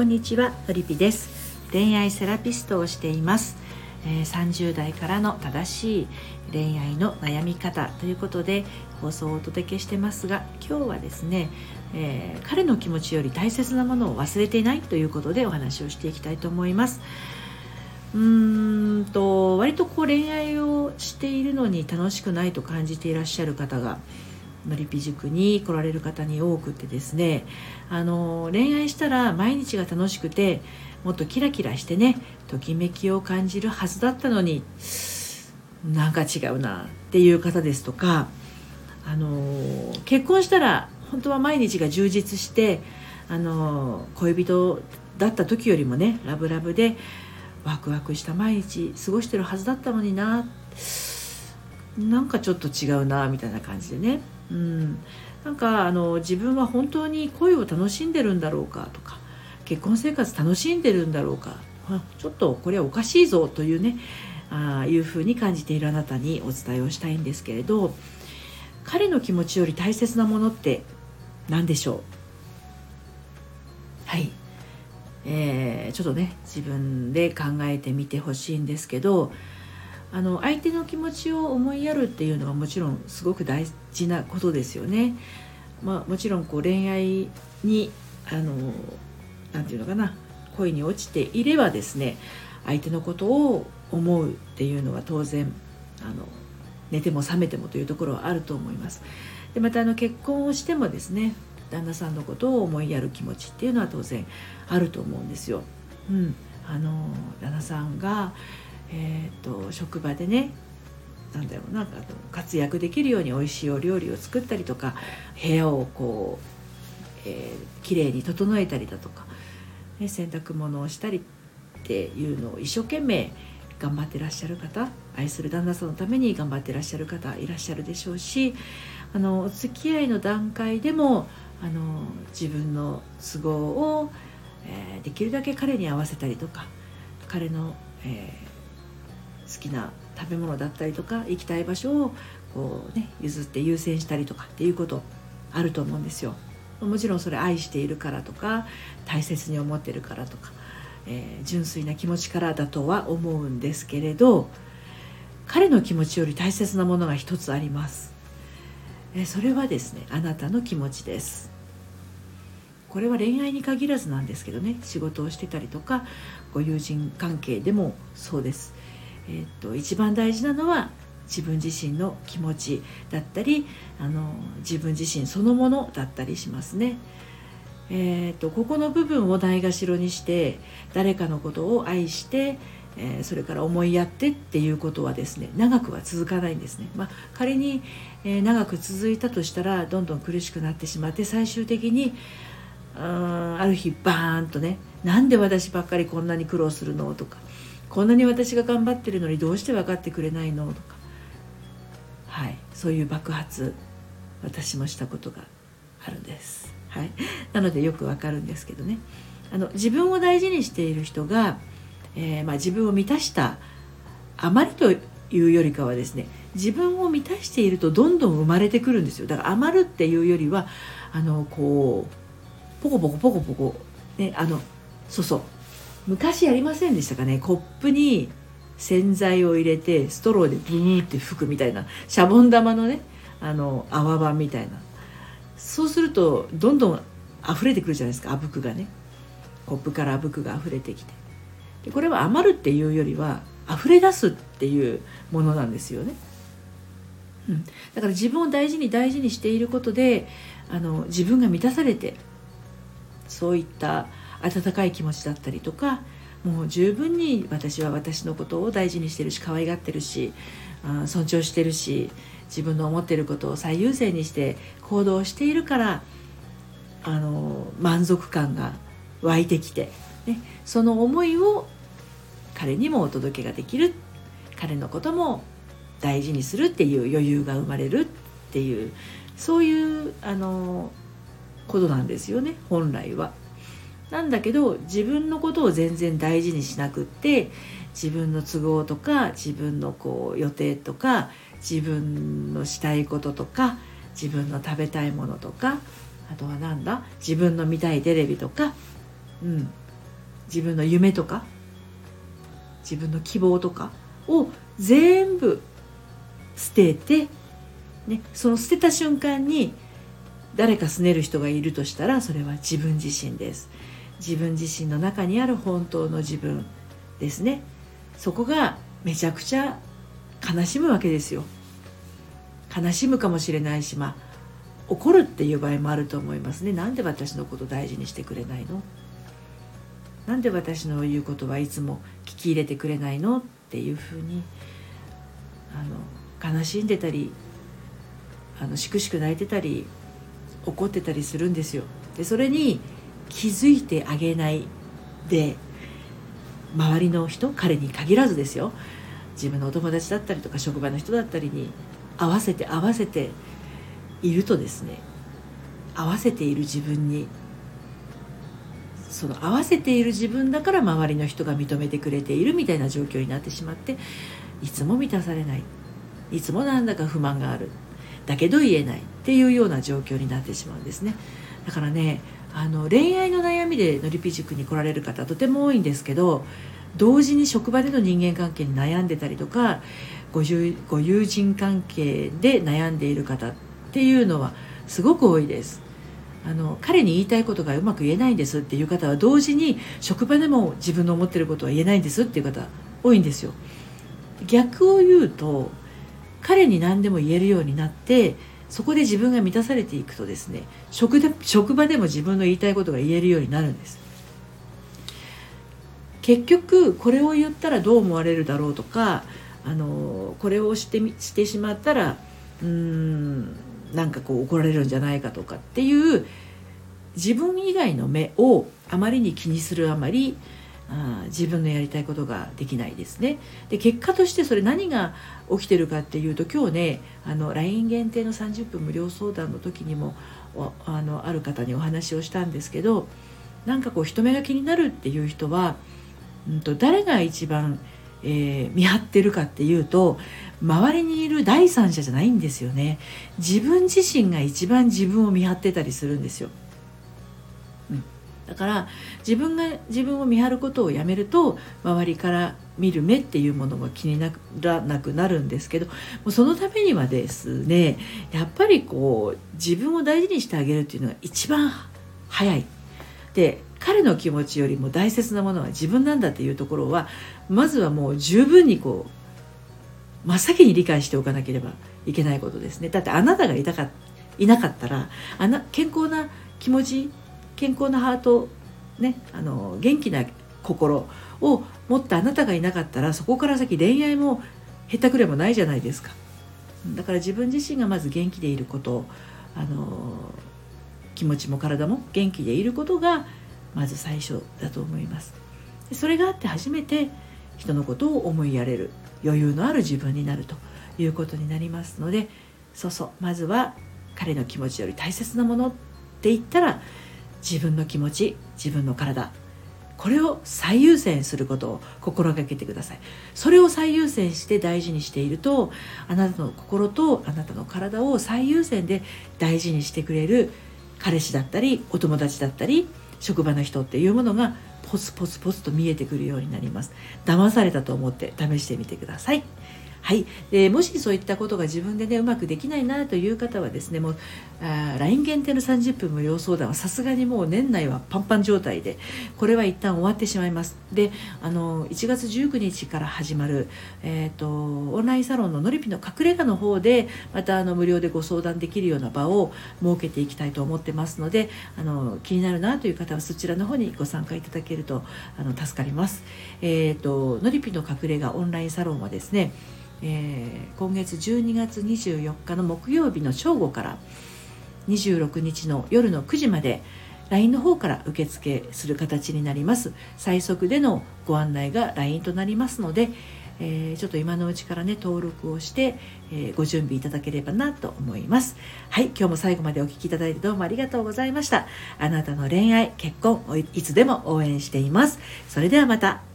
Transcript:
こんにちはのりぴです。恋愛セラピストをしています、えー、30代からの正しい恋愛の悩み方ということで放送をお届けしてますが今日はですね、えー、彼の気持ちより大切なものを忘れていないということでお話をしていきたいと思います。うーんと割とこう恋愛をしているのに楽しくないと感じていらっしゃる方がのりぴ塾に来られる方に多くてですねあの恋愛したら毎日が楽しくてもっとキラキラしてねときめきを感じるはずだったのになんか違うなっていう方ですとかあの結婚したら本当は毎日が充実してあの恋人だった時よりもねラブラブでワクワクした毎日過ごしてるはずだったのにななんかちょっと違うなみたいな感じでね。うん、なんかあの自分は本当に恋を楽しんでるんだろうかとか結婚生活楽しんでるんだろうかちょっとこれはおかしいぞというねあいうふうに感じているあなたにお伝えをしたいんですけれど彼の気持ちより大切なものって何でしょう？はい、えー、ちょっとね自分で考えてみてほしいんですけどあの相手の気持ちを思いやるっていうのはもちろんすごく大事なことですよね。まあ、もちろんこう恋愛にあのなて言うのかな恋に落ちていればですね相手のことを思うっていうのは当然あの寝ても覚めてもというところはあると思います。でまたあの結婚をしてもですね旦那さんのことを思いやる気持ちっていうのは当然あると思うんですよ。うん、あの旦那さんがえーと、職場でねなんだろうな活躍できるように美味しいお料理を作ったりとか部屋をこう、えー、きれいに整えたりだとか、ね、洗濯物をしたりっていうのを一生懸命頑張ってらっしゃる方愛する旦那さんのために頑張ってらっしゃる方いらっしゃるでしょうしあのお付き合いの段階でもあの自分の都合を、えー、できるだけ彼に合わせたりとか彼の、えー好きな食べ物だったりとか行きたい場所をこう、ね、譲って優先したりとかっていうことあると思うんですよ。もちろんそれ愛しているからとか大切に思ってるからとか、えー、純粋な気持ちからだとは思うんですけれど彼の気持ちより大切なものが一つあります、えー、それはですねあなたの気持ちです。これは恋愛に限らずなんですけどね仕事をしてたりとかご友人関係でもそうです。えー、っと一番大事なのは自分自身の気持ちだったりあの自分自身そのものだったりしますね。えーと、ここの部分をないがしろにして誰かのことを愛して、えー、それから思いやってっていうことはですね長くは続かないんですね、まあ、仮に、えー、長く続いたとしたらどんどん苦しくなってしまって最終的にあある日バーンとねなんで私ばっかりこんなに苦労するのとかこんなに私が頑張ってるのにどうして分かってくれないのとか。はい。そういう爆発私もしたことがあるんです、はい、なのでよくわかるんですけどね。あの自分を大事にしている人が、えー、まあ、自分を満たしたあまりというよりかはですね自分を満たしているとどんどん生まれてくるんですよ。だから余るっていうよりはあのこうポコポコポコポコねあのそうそう。昔やりませんでしたかね？コップに洗剤を入れてストローでブーって吹くみたいなシャボン玉のねあの泡版みたいな。そうするとどんどん溢れてくるじゃないですかあぶくがね。コップからあぶくが溢れてきて。でこれは余るっていうよりは溢れ出すっていうものなんですよね、うん、だから自分を大事に大事にしていることであの自分が満たされてそういった温かい気持ちだったりとかもう十分に私は私のことを大事にしてるし可愛がってるし尊重してるし自分の思ってることを最優先にして行動しているからあの満足感が湧いてきて、ね、その思いを彼にもお届けができる彼のことも大事にするっていう余裕が生まれるっていうそういうあのことなんですよね本来は。なんだけど自分のことを全然大事にしなくって自分の都合とか自分のこう予定とか自分のしたいこととか自分の食べたいものとかあとはなんだ自分の見たいテレビとか、うん、自分の夢とか自分の希望とかを全部捨てて、ね、その捨てた瞬間に誰か拗ねる人がいるとしたらそれは自分自身です。自分自身の中にある本当の自分ですね。そこがめちゃくちゃ悲しむわけですよ。悲しむかもしれないしまあ怒るっていう場合もあると思いますね。なんで私のこと大事にしてくれないの？なんで私の言うことはいつも聞き入れてくれないのっていうふうにあの悲しんでたりあのしくしく泣いてたり怒ってたりするんですよ。でそれに気づいてあげないで周りの人彼に限らずですよ。自分のお友達だったりとか職場の人だったりに合わせて合わせているとですね合わせている自分にその合わせている自分だから周りの人が認めてくれているみたいな状況になってしまっていつも満たされないいつもなんだか不満があるだけど言えないっていうような状況になってしまうんですね。だからねあの恋愛の悩みでのりぴ塾に来られる方とても多いんですけど同時に職場での人間関係に悩んでたりとかごご友人関係で悩んでいる方っていうのはすごく多いです。あの彼に言いたいことがうまく言えないんですっていう方は同時に職場でも自分の思ってることは言えないんですっていう方多いんですよ。逆を言うと彼に何でも言えるようになってそこで自分が満たされていくとですね職で職場でも自分の言いたいことが言えるようになるんです。結局これを言ったらどう思われるだろうとかあのこれをしてしてしまったらうーんなんかこう怒られるんじゃないかとかっていう自分以外の目をあまりに気にするあまりあ自分のやりたいことができないですね。で結果としてそれ何が起きてるかっていうと今日ねあの LINE 限定の30分無料相談の時にもあのある方にお話をしたんですけどなんかこう人目が気になるっていう人は、うんと、誰が一番、えー、見張ってるかっていうと周りにいる第三者じゃないんですよね。自分自身が一番自分を見張ってたりするんですよ。うん。だから自分が自分を見張ることをやめると周りから見る目っていうものが気にならなくなるんですけどもうそのためにはですねやっぱりこう自分を大事にしてあげるっていうのが一番早い。で彼の気持ちよりも大切なものは自分なんだっていうところはまずはもう十分にこう真っ先に理解しておかなければいけないことですねだってあなたがいたかいなかったらあな健康な気持ち健康なハート、ね、あの元気な心を持ったあなたがいなかったらそこから先恋愛もへったくれもないじゃないですか。だから自分自身がまず元気でいることあの気持ちも体も元気でいることがまず最初だと思います。それがあって初めて人のことを思いやれる余裕のある自分になるということになりますのでそうそうまずは彼の気持ちより大切なものって言ったら自分の気持ち自分の体。これを最優先することを心がけてください。それを最優先して大事にしているとあなたの心とあなたの体を最優先で大事にしてくれる彼氏だったりお友達だったり職場の人っていうものがポツポツポツと見えてくるようになります。騙されたと思って試してみてください。はい、でもしそういったことが自分でねうまくできないなという方はですねもうあ LINE 限定の30分無料相談はさすがにもう年内はパンパン状態でこれは一旦終わってしまいますであの1月19日から始まる、えーと、オンラインサロンののりぴの隠れ家の方でまたあの無料でご相談できるような場を設けていきたいと思ってますのであの気になるなという方はそちらの方にご参加いただけるとあの助かります。えーとのりぴの隠れ家オンラインサロンはですねえー、今月12月24日の木曜日の正午から26日の夜の9時まで LINE の方から受付する形になります。最速でのご案内が LINE となりますので、えー、ちょっと今のうちからね登録をして、えー、ご準備いただければなと思います。はい今日も最後までお聴きいただいてどうもありがとうございました。あなたの恋愛結婚いつでも応援しています。それではまた。